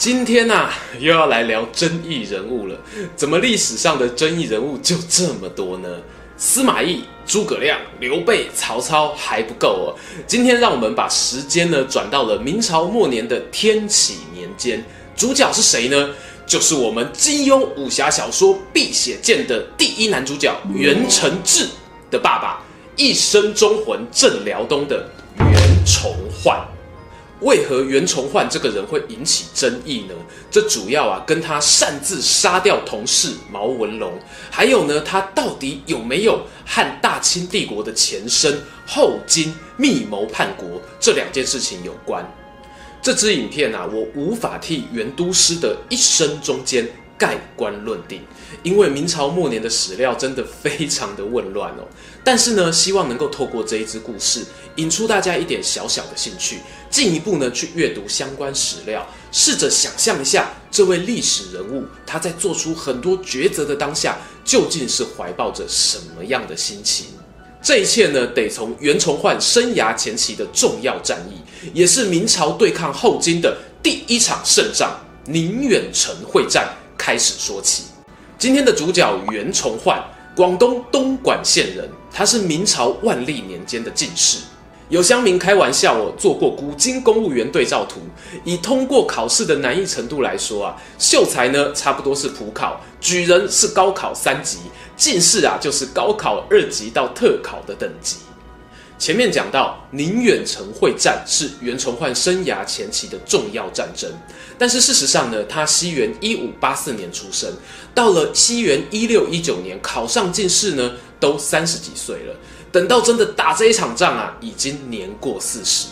今天呐、啊，又要来聊争议人物了。怎么历史上的争议人物就这么多呢？司马懿、诸葛亮、刘备、曹操还不够哦。今天让我们把时间呢转到了明朝末年的天启年间，主角是谁呢？就是我们金庸武侠小说《碧血剑》的第一男主角袁承志的爸爸，一生忠魂镇辽东的袁崇焕。为何袁崇焕这个人会引起争议呢？这主要啊跟他擅自杀掉同事毛文龙，还有呢他到底有没有和大清帝国的前身后金密谋叛国这两件事情有关。这支影片啊，我无法替袁都师的一生中间盖棺论定，因为明朝末年的史料真的非常的混乱哦。但是呢，希望能够透过这一支故事，引出大家一点小小的兴趣。进一步呢，去阅读相关史料，试着想象一下这位历史人物他在做出很多抉择的当下，究竟是怀抱着什么样的心情？这一切呢，得从袁崇焕生涯前期的重要战役，也是明朝对抗后金的第一场胜仗——宁远城会战开始说起。今天的主角袁崇焕，广东东莞县人，他是明朝万历年间的进士。有乡民开玩笑哦，做过古今公务员对照图，以通过考试的难易程度来说啊，秀才呢差不多是普考，举人是高考三级，进士啊就是高考二级到特考的等级。前面讲到宁远城会战是袁崇焕生涯前期的重要战争，但是事实上呢，他西元一五八四年出生，到了西元一六一九年考上进士呢，都三十几岁了。等到真的打这一场仗啊，已经年过四十。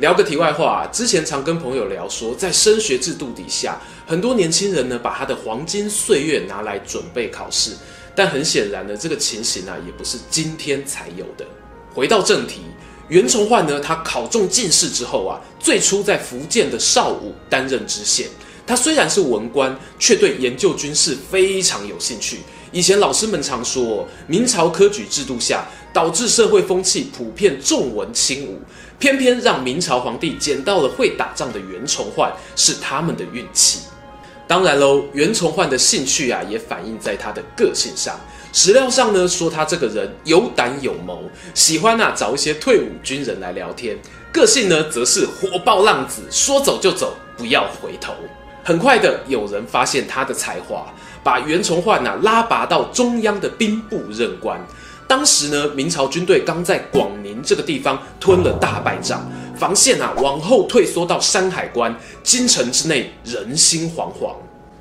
聊个题外话啊，之前常跟朋友聊说，在升学制度底下，很多年轻人呢，把他的黄金岁月拿来准备考试。但很显然呢，这个情形啊，也不是今天才有的。回到正题，袁崇焕呢，他考中进士之后啊，最初在福建的邵武担任知县。他虽然是文官，却对研究军事非常有兴趣。以前老师们常说，明朝科举制度下，导致社会风气普遍重文轻武，偏偏让明朝皇帝捡到了会打仗的袁崇焕，是他们的运气。当然喽，袁崇焕的兴趣啊，也反映在他的个性上。史料上呢，说他这个人有胆有谋，喜欢啊找一些退伍军人来聊天。个性呢，则是火爆浪子，说走就走，不要回头。很快的，有人发现他的才华，把袁崇焕啊拉拔到中央的兵部任官。当时呢，明朝军队刚在广宁这个地方吞了大败仗，防线啊往后退缩到山海关，京城之内人心惶惶。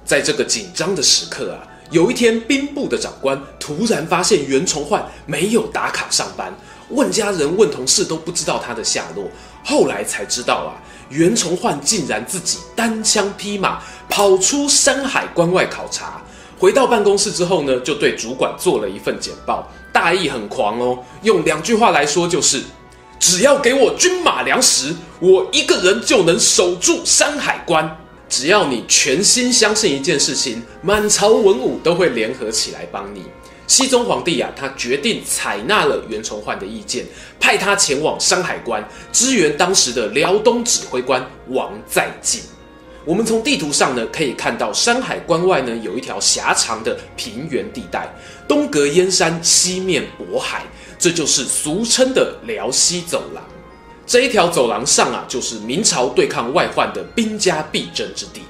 在这个紧张的时刻啊，有一天兵部的长官突然发现袁崇焕没有打卡上班，问家人问同事都不知道他的下落。后来才知道啊，袁崇焕竟然自己单枪匹马跑出山海关外考察。回到办公室之后呢，就对主管做了一份简报。大意很狂哦，用两句话来说就是：只要给我军马粮食，我一个人就能守住山海关。只要你全心相信一件事情，满朝文武都会联合起来帮你。西宗皇帝啊，他决定采纳了袁崇焕的意见，派他前往山海关支援当时的辽东指挥官王在晋。我们从地图上呢，可以看到山海关外呢，有一条狭长的平原地带，东隔燕山，西面渤海，这就是俗称的辽西走廊。这一条走廊上啊，就是明朝对抗外患的兵家必争之地。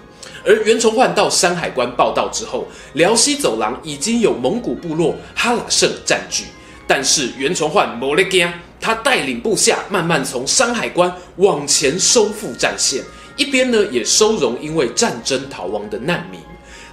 而袁崇焕到山海关报到之后，辽西走廊已经有蒙古部落哈喇胜占据，但是袁崇焕没在怕，他带领部下慢慢从山海关往前收复战线。一边呢，也收容因为战争逃亡的难民，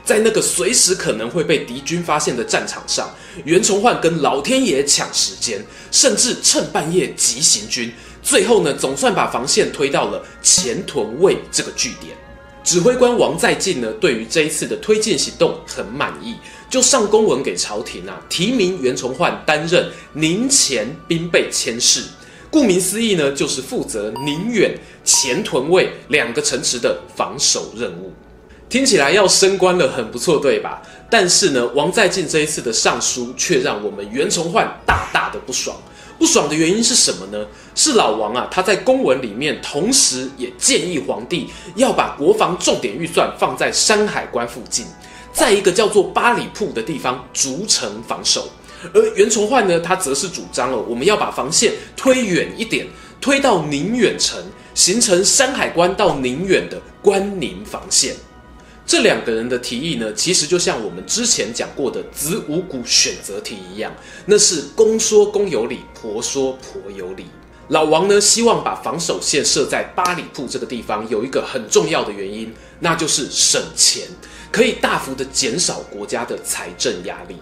在那个随时可能会被敌军发现的战场上，袁崇焕跟老天爷抢时间，甚至趁半夜急行军，最后呢，总算把防线推到了前屯卫这个据点。指挥官王在晋呢，对于这一次的推进行动很满意，就上公文给朝廷啊，提名袁崇焕担任宁前兵备佥事。顾名思义呢，就是负责宁远、前屯卫两个城池的防守任务。听起来要升官了，很不错，对吧？但是呢，王在晋这一次的上书却让我们袁崇焕大大的不爽。不爽的原因是什么呢？是老王啊，他在公文里面，同时也建议皇帝要把国防重点预算放在山海关附近，在一个叫做八里铺的地方筑城防守。而袁崇焕呢，他则是主张了，我们要把防线推远一点，推到宁远城，形成山海关到宁远的关宁防线。这两个人的提议呢，其实就像我们之前讲过的子午谷选择题一样，那是公说公有理，婆说婆有理。老王呢，希望把防守线设在八里铺这个地方，有一个很重要的原因，那就是省钱，可以大幅的减少国家的财政压力。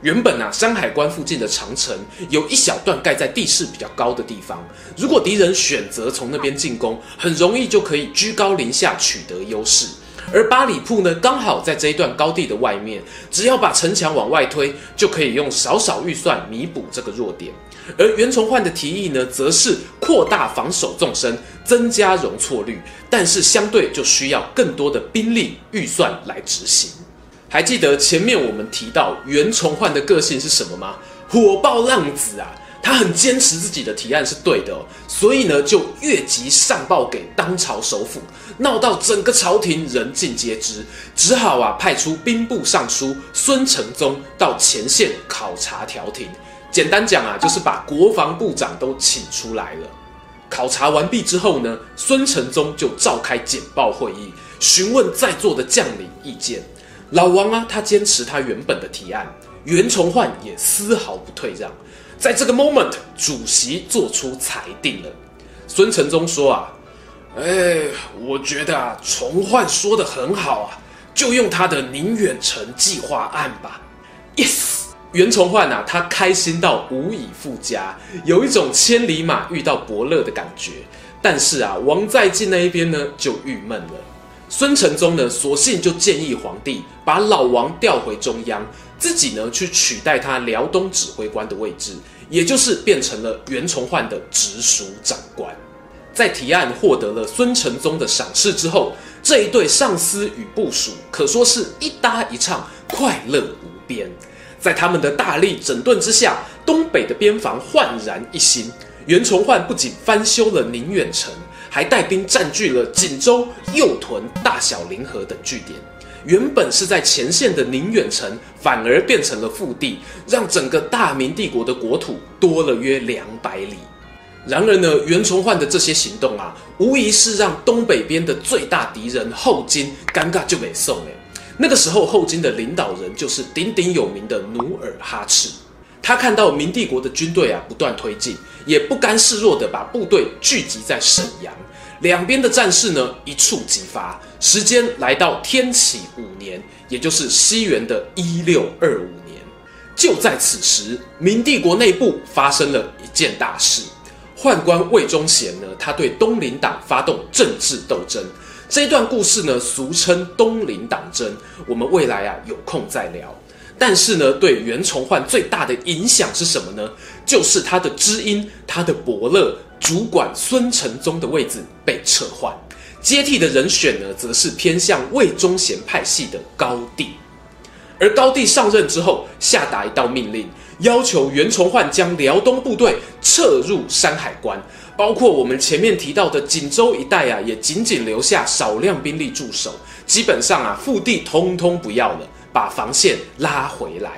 原本啊，山海关附近的长城有一小段盖在地势比较高的地方，如果敌人选择从那边进攻，很容易就可以居高临下取得优势。而八里铺呢，刚好在这一段高地的外面，只要把城墙往外推，就可以用少少预算弥补这个弱点。而袁崇焕的提议呢，则是扩大防守纵深，增加容错率，但是相对就需要更多的兵力预算来执行。还记得前面我们提到袁崇焕的个性是什么吗？火爆浪子啊！他很坚持自己的提案是对的，所以呢，就越级上报给当朝首辅，闹到整个朝廷人尽皆知，只好啊派出兵部尚书孙承宗到前线考察调停。简单讲啊，就是把国防部长都请出来了。考察完毕之后呢，孙承宗就召开简报会议，询问在座的将领意见。老王啊，他坚持他原本的提案，袁崇焕也丝毫不退让。在这个 moment，主席做出裁定了。孙承宗说：“啊，哎，我觉得啊，崇焕说得很好啊，就用他的宁远城计划案吧。” Yes，袁崇焕啊，他开心到无以复加，有一种千里马遇到伯乐的感觉。但是啊，王在晋那一边呢，就郁闷了。孙承宗呢，索性就建议皇帝把老王调回中央。自己呢，去取代他辽东指挥官的位置，也就是变成了袁崇焕的直属长官。在提案获得了孙承宗的赏识之后，这一对上司与部属可说是一搭一唱，快乐无边。在他们的大力整顿之下，东北的边防焕然一新。袁崇焕不仅翻修了宁远城，还带兵占据了锦州、右屯、大小凌河等据点。原本是在前线的宁远城，反而变成了腹地，让整个大明帝国的国土多了约两百里。然而呢，袁崇焕的这些行动啊，无疑是让东北边的最大敌人后金尴尬就给送了。那个时候，后金的领导人就是鼎鼎有名的努尔哈赤。他看到明帝国的军队啊不断推进，也不甘示弱的把部队聚集在沈阳。两边的战事呢一触即发，时间来到天启五年，也就是西元的一六二五年。就在此时，明帝国内部发生了一件大事。宦官魏忠贤呢，他对东林党发动政治斗争。这一段故事呢，俗称东林党争。我们未来啊有空再聊。但是呢，对袁崇焕最大的影响是什么呢？就是他的知音，他的伯乐。主管孙承宗的位置被撤换，接替的人选呢，则是偏向魏忠贤派系的高帝。而高帝上任之后，下达一道命令，要求袁崇焕将辽东部队撤入山海关，包括我们前面提到的锦州一带啊，也仅仅留下少量兵力驻守，基本上啊，腹地通通不要了，把防线拉回来。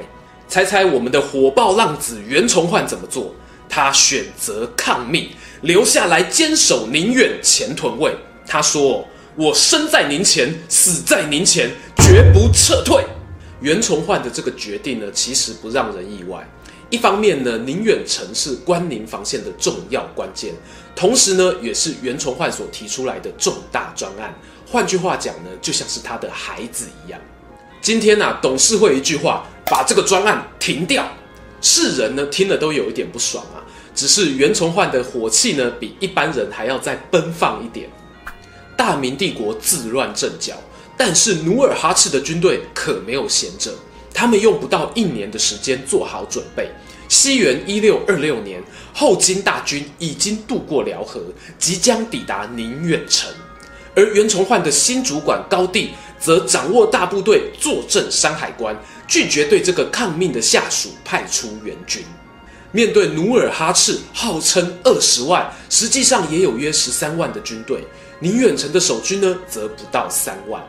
猜猜我们的火爆浪子袁崇焕怎么做？他选择抗命。留下来坚守宁远前屯卫。他说：“我生在宁前，死在宁前，绝不撤退。”袁崇焕的这个决定呢，其实不让人意外。一方面呢，宁远城是关宁防线的重要关键，同时呢，也是袁崇焕所提出来的重大专案。换句话讲呢，就像是他的孩子一样。今天啊，董事会一句话把这个专案停掉，世人呢听了都有一点不爽啊。只是袁崇焕的火气呢，比一般人还要再奔放一点。大明帝国自乱阵脚，但是努尔哈赤的军队可没有闲着，他们用不到一年的时间做好准备。西元一六二六年，后金大军已经渡过辽河，即将抵达宁远城，而袁崇焕的新主管高帝则掌握大部队，坐镇山海关，拒绝对这个抗命的下属派出援军。面对努尔哈赤号称二十万，实际上也有约十三万的军队，宁远城的守军呢，则不到三万。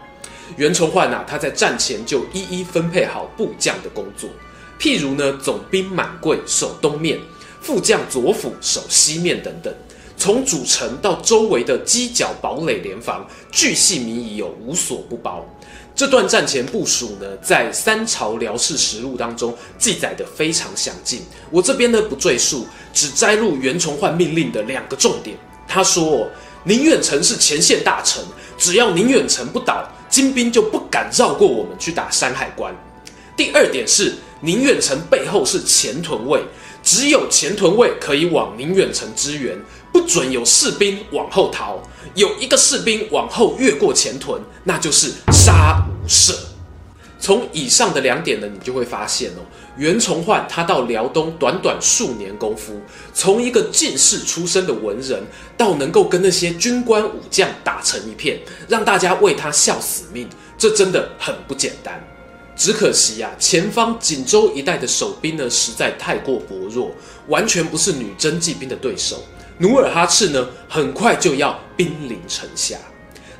袁崇焕啊，他在战前就一一分配好部将的工作。譬如呢，总兵满贵守东面，副将左辅守西面等等。从主城到周围的犄角堡垒联防，巨细靡遗，有无所不包。这段战前部署呢，在《三朝辽事实录》当中记载得非常详尽。我这边呢不赘述，只摘录袁崇焕命令的两个重点。他说：“宁远城是前线大城，只要宁远城不倒，金兵就不敢绕过我们去打山海关。”第二点是。宁远城背后是前屯卫，只有前屯卫可以往宁远城支援，不准有士兵往后逃。有一个士兵往后越过前屯，那就是杀无赦。从以上的两点呢，你就会发现哦，袁崇焕他到辽东短短数年功夫，从一个进士出身的文人，到能够跟那些军官武将打成一片，让大家为他效死命，这真的很不简单。只可惜呀、啊，前方锦州一带的守兵呢，实在太过薄弱，完全不是女真骑兵的对手。努尔哈赤呢，很快就要兵临城下。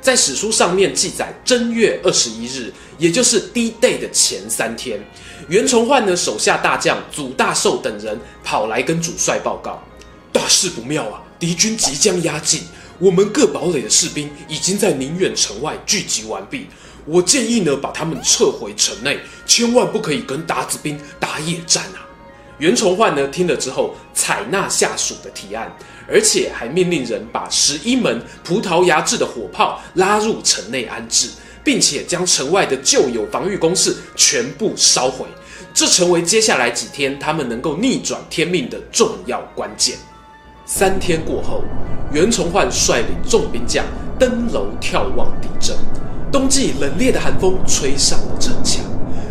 在史书上面记载，正月二十一日，也就是 D-Day 的前三天，袁崇焕呢手下大将祖大寿等人跑来跟主帅报告：大事不妙啊！敌军即将压境，我们各堡垒的士兵已经在宁远城外聚集完毕。我建议呢，把他们撤回城内，千万不可以跟鞑子兵打野战啊！袁崇焕呢听了之后，采纳下属的提案，而且还命令人把十一门葡萄牙制的火炮拉入城内安置，并且将城外的旧有防御工事全部烧毁。这成为接下来几天他们能够逆转天命的重要关键。三天过后，袁崇焕率领众兵将登楼眺望敌阵。冬季冷冽的寒风吹上了城墙，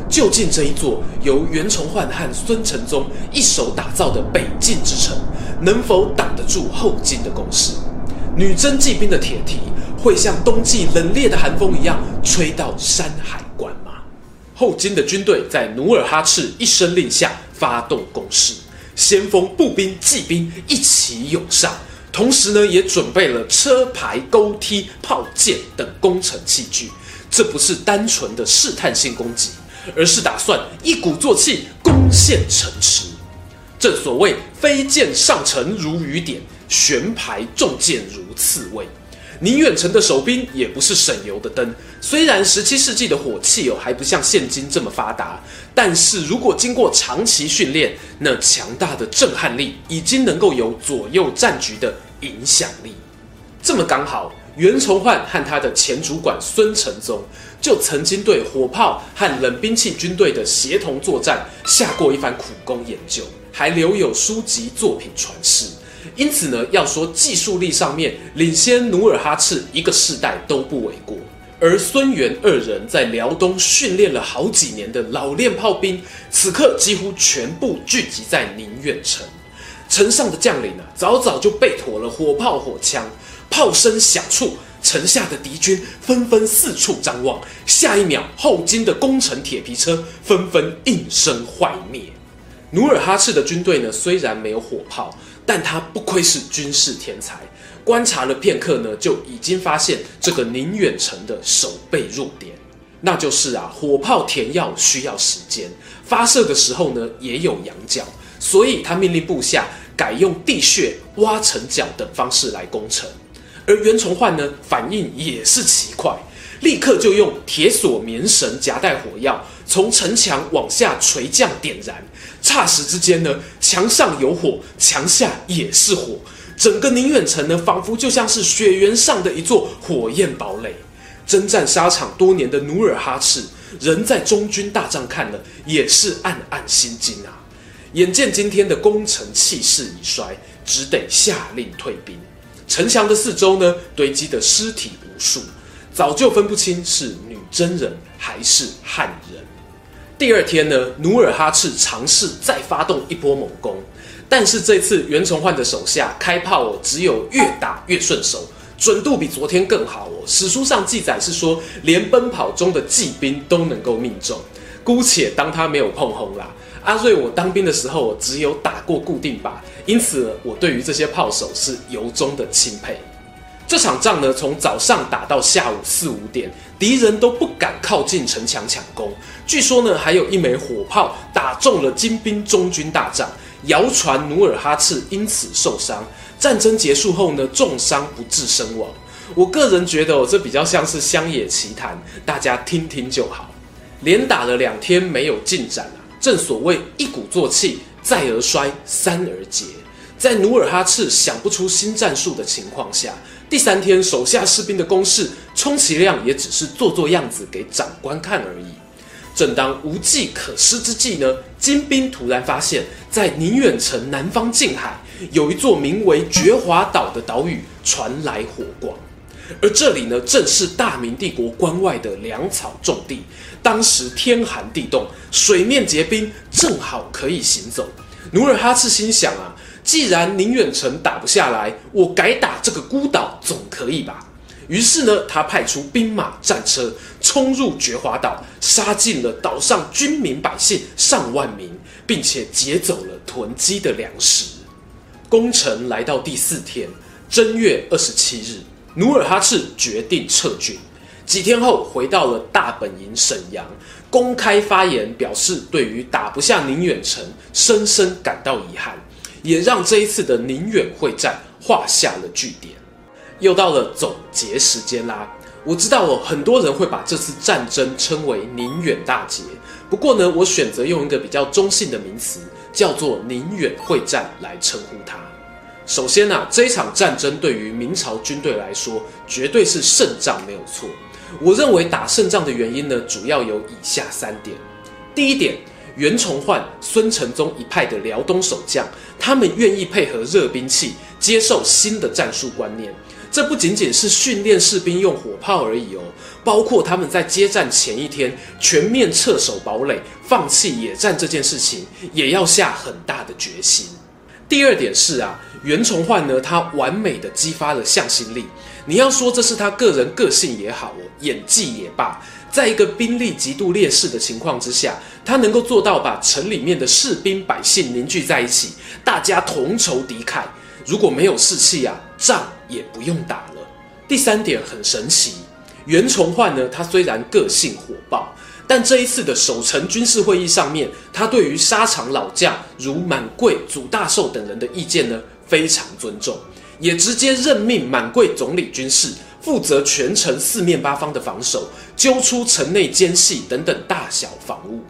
究竟这一座由袁崇焕和孙承宗一手打造的北境之城，能否挡得住后金的攻势？女真骑兵的铁蹄会像冬季冷冽的寒风一样吹到山海关吗？后金的军队在努尔哈赤一声令下发动攻势，先锋步兵、骑兵一起涌上。同时呢，也准备了车牌、钩梯、炮舰等攻城器具。这不是单纯的试探性攻击，而是打算一鼓作气攻陷城池。正所谓飞箭上城如雨点，悬牌中箭如刺猬。宁远城的守兵也不是省油的灯。虽然十七世纪的火器哦还不像现今这么发达，但是如果经过长期训练，那强大的震撼力已经能够有左右战局的影响力。这么刚好，袁崇焕和他的前主管孙承宗就曾经对火炮和冷兵器军队的协同作战下过一番苦功研究，还留有书籍作品传世。因此呢，要说技术力上面领先努尔哈赤一个世代都不为过。而孙元二人在辽东训练了好几年的老练炮兵，此刻几乎全部聚集在宁远城。城上的将领呢，早早就备妥了火炮火枪，炮声响处，城下的敌军纷纷四处张望。下一秒，后金的攻城铁皮车纷纷应声坏灭。努尔哈赤的军队呢，虽然没有火炮。但他不愧是军事天才，观察了片刻呢，就已经发现这个宁远城的守备弱点，那就是啊，火炮填药需要时间，发射的时候呢也有仰角，所以他命令部下改用地穴、挖城角等方式来攻城。而袁崇焕呢，反应也是奇快，立刻就用铁索棉绳夹带火药，从城墙往下垂降点燃。霎时之间呢，墙上有火，墙下也是火，整个宁远城呢，仿佛就像是雪原上的一座火焰堡垒。征战沙场多年的努尔哈赤，人在中军大帐看了，也是暗暗心惊啊。眼见今天的攻城气势已衰，只得下令退兵。城墙的四周呢，堆积的尸体无数，早就分不清是女真人还是汉人。第二天呢，努尔哈赤尝试再发动一波猛攻，但是这次袁崇焕的手下开炮哦，只有越打越顺手，准度比昨天更好哦。史书上记载是说，连奔跑中的骑兵都能够命中，姑且当他没有碰轰啦。阿瑞，我当兵的时候只有打过固定靶，因此我对于这些炮手是由衷的钦佩。这场仗呢，从早上打到下午四五点，敌人都不敢靠近城墙抢攻。据说呢，还有一枚火炮打中了金兵中军大帐，谣传努尔哈赤因此受伤。战争结束后呢，重伤不治身亡。我个人觉得哦，这比较像是乡野奇谈，大家听听就好。连打了两天没有进展。正所谓一鼓作气，再而衰，三而竭。在努尔哈赤想不出新战术的情况下，第三天手下士兵的攻势，充其量也只是做做样子给长官看而已。正当无计可施之际呢，金兵突然发现，在宁远城南方近海有一座名为觉华岛的岛屿传来火光。而这里呢，正是大明帝国关外的粮草重地。当时天寒地冻，水面结冰，正好可以行走。努尔哈赤心想啊，既然宁远城打不下来，我改打这个孤岛总可以吧？于是呢，他派出兵马战车冲入觉华岛，杀尽了岛上军民百姓上万名，并且劫走了囤积的粮食。攻城来到第四天，正月二十七日。努尔哈赤决定撤军，几天后回到了大本营沈阳，公开发言表示对于打不下宁远城深深感到遗憾，也让这一次的宁远会战画下了句点。又到了总结时间啦，我知道哦，很多人会把这次战争称为宁远大捷，不过呢，我选择用一个比较中性的名词，叫做宁远会战来称呼它。首先啊，这一场战争对于明朝军队来说，绝对是胜仗，没有错。我认为打胜仗的原因呢，主要有以下三点。第一点，袁崇焕、孙承宗一派的辽东守将，他们愿意配合热兵器，接受新的战术观念。这不仅仅是训练士兵用火炮而已哦，包括他们在接战前一天全面撤守堡垒、放弃野战这件事情，也要下很大的决心。第二点是啊。袁崇焕呢，他完美的激发了向心力。你要说这是他个人个性也好哦，演技也罢，在一个兵力极度劣势的情况之下，他能够做到把城里面的士兵百姓凝聚在一起，大家同仇敌忾。如果没有士气啊，仗也不用打了。第三点很神奇，袁崇焕呢，他虽然个性火爆。但这一次的守城军事会议上面，他对于沙场老将如满贵、祖大寿等人的意见呢，非常尊重，也直接任命满贵总理军事，负责全城四面八方的防守，揪出城内奸细等等大小防务。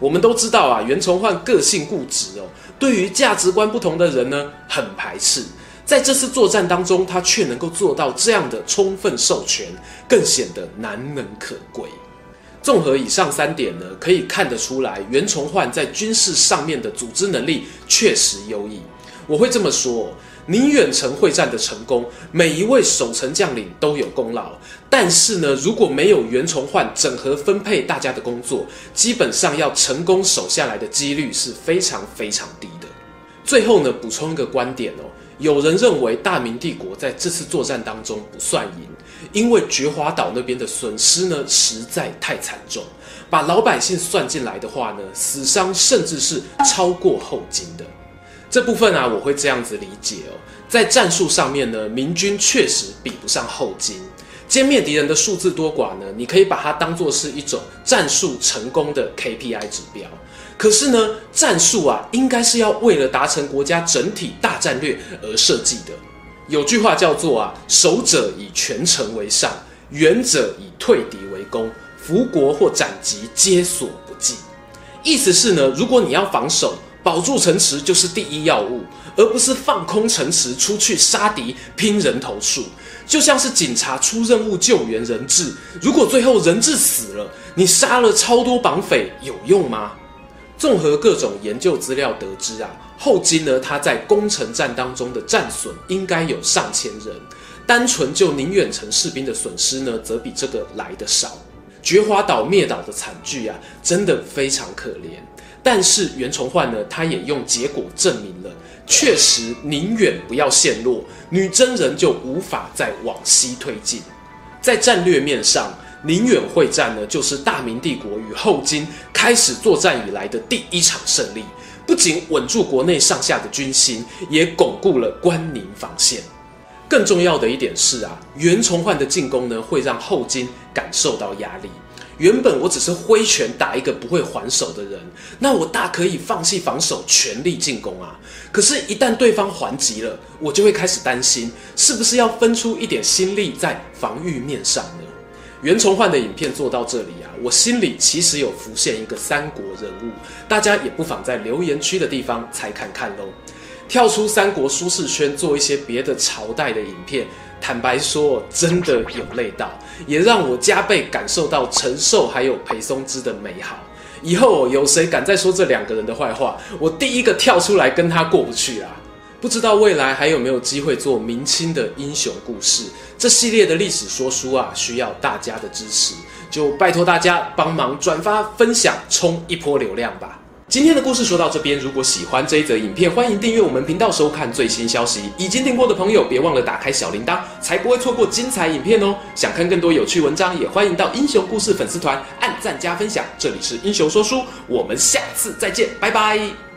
我们都知道啊，袁崇焕个性固执哦，对于价值观不同的人呢，很排斥。在这次作战当中，他却能够做到这样的充分授权，更显得难能可贵。综合以上三点呢，可以看得出来，袁崇焕在军事上面的组织能力确实优异。我会这么说，宁远城会战的成功，每一位守城将领都有功劳。但是呢，如果没有袁崇焕整合分配大家的工作，基本上要成功守下来的几率是非常非常低的。最后呢，补充一个观点哦。有人认为大明帝国在这次作战当中不算赢，因为觉华岛那边的损失呢实在太惨重，把老百姓算进来的话呢，死伤甚至是超过后金的。这部分啊，我会这样子理解哦，在战术上面呢，明军确实比不上后金，歼灭敌人的数字多寡呢，你可以把它当做是一种战术成功的 KPI 指标。可是呢，战术啊，应该是要为了达成国家整体大战略而设计的。有句话叫做啊，守者以全城为上，远者以退敌为攻，俘国或斩击皆所不计。意思是呢，如果你要防守，保住城池就是第一要务，而不是放空城池出去杀敌拼人头数。就像是警察出任务救援人质，如果最后人质死了，你杀了超多绑匪有用吗？综合各种研究资料得知啊，后金呢，他在攻城战当中的战损应该有上千人，单纯就宁远城士兵的损失呢，则比这个来得少。觉华岛灭岛的惨剧啊，真的非常可怜。但是袁崇焕呢，他也用结果证明了，确实宁远不要陷落，女真人就无法再往西推进。在战略面上，宁远会战呢，就是大明帝国与后金开始作战以来的第一场胜利，不仅稳住国内上下的军心，也巩固了关宁防线。更重要的一点是啊，袁崇焕的进攻呢，会让后金感受到压力。原本我只是挥拳打一个不会还手的人，那我大可以放弃防守，全力进攻啊。可是，一旦对方还击了，我就会开始担心，是不是要分出一点心力在防御面上呢？袁崇焕的影片做到这里啊，我心里其实有浮现一个三国人物，大家也不妨在留言区的地方猜看看喽。跳出三国舒适圈，做一些别的朝代的影片，坦白说，真的有累到，也让我加倍感受到陈寿还有裴松之的美好。以后有谁敢再说这两个人的坏话，我第一个跳出来跟他过不去啊！不知道未来还有没有机会做明清的英雄故事？这系列的历史说书啊，需要大家的支持，就拜托大家帮忙转发分享，冲一波流量吧。今天的故事说到这边，如果喜欢这一则影片，欢迎订阅我们频道收看最新消息。已经订过的朋友，别忘了打开小铃铛，才不会错过精彩影片哦。想看更多有趣文章，也欢迎到英雄故事粉丝团按赞加分享。这里是英雄说书，我们下次再见，拜拜。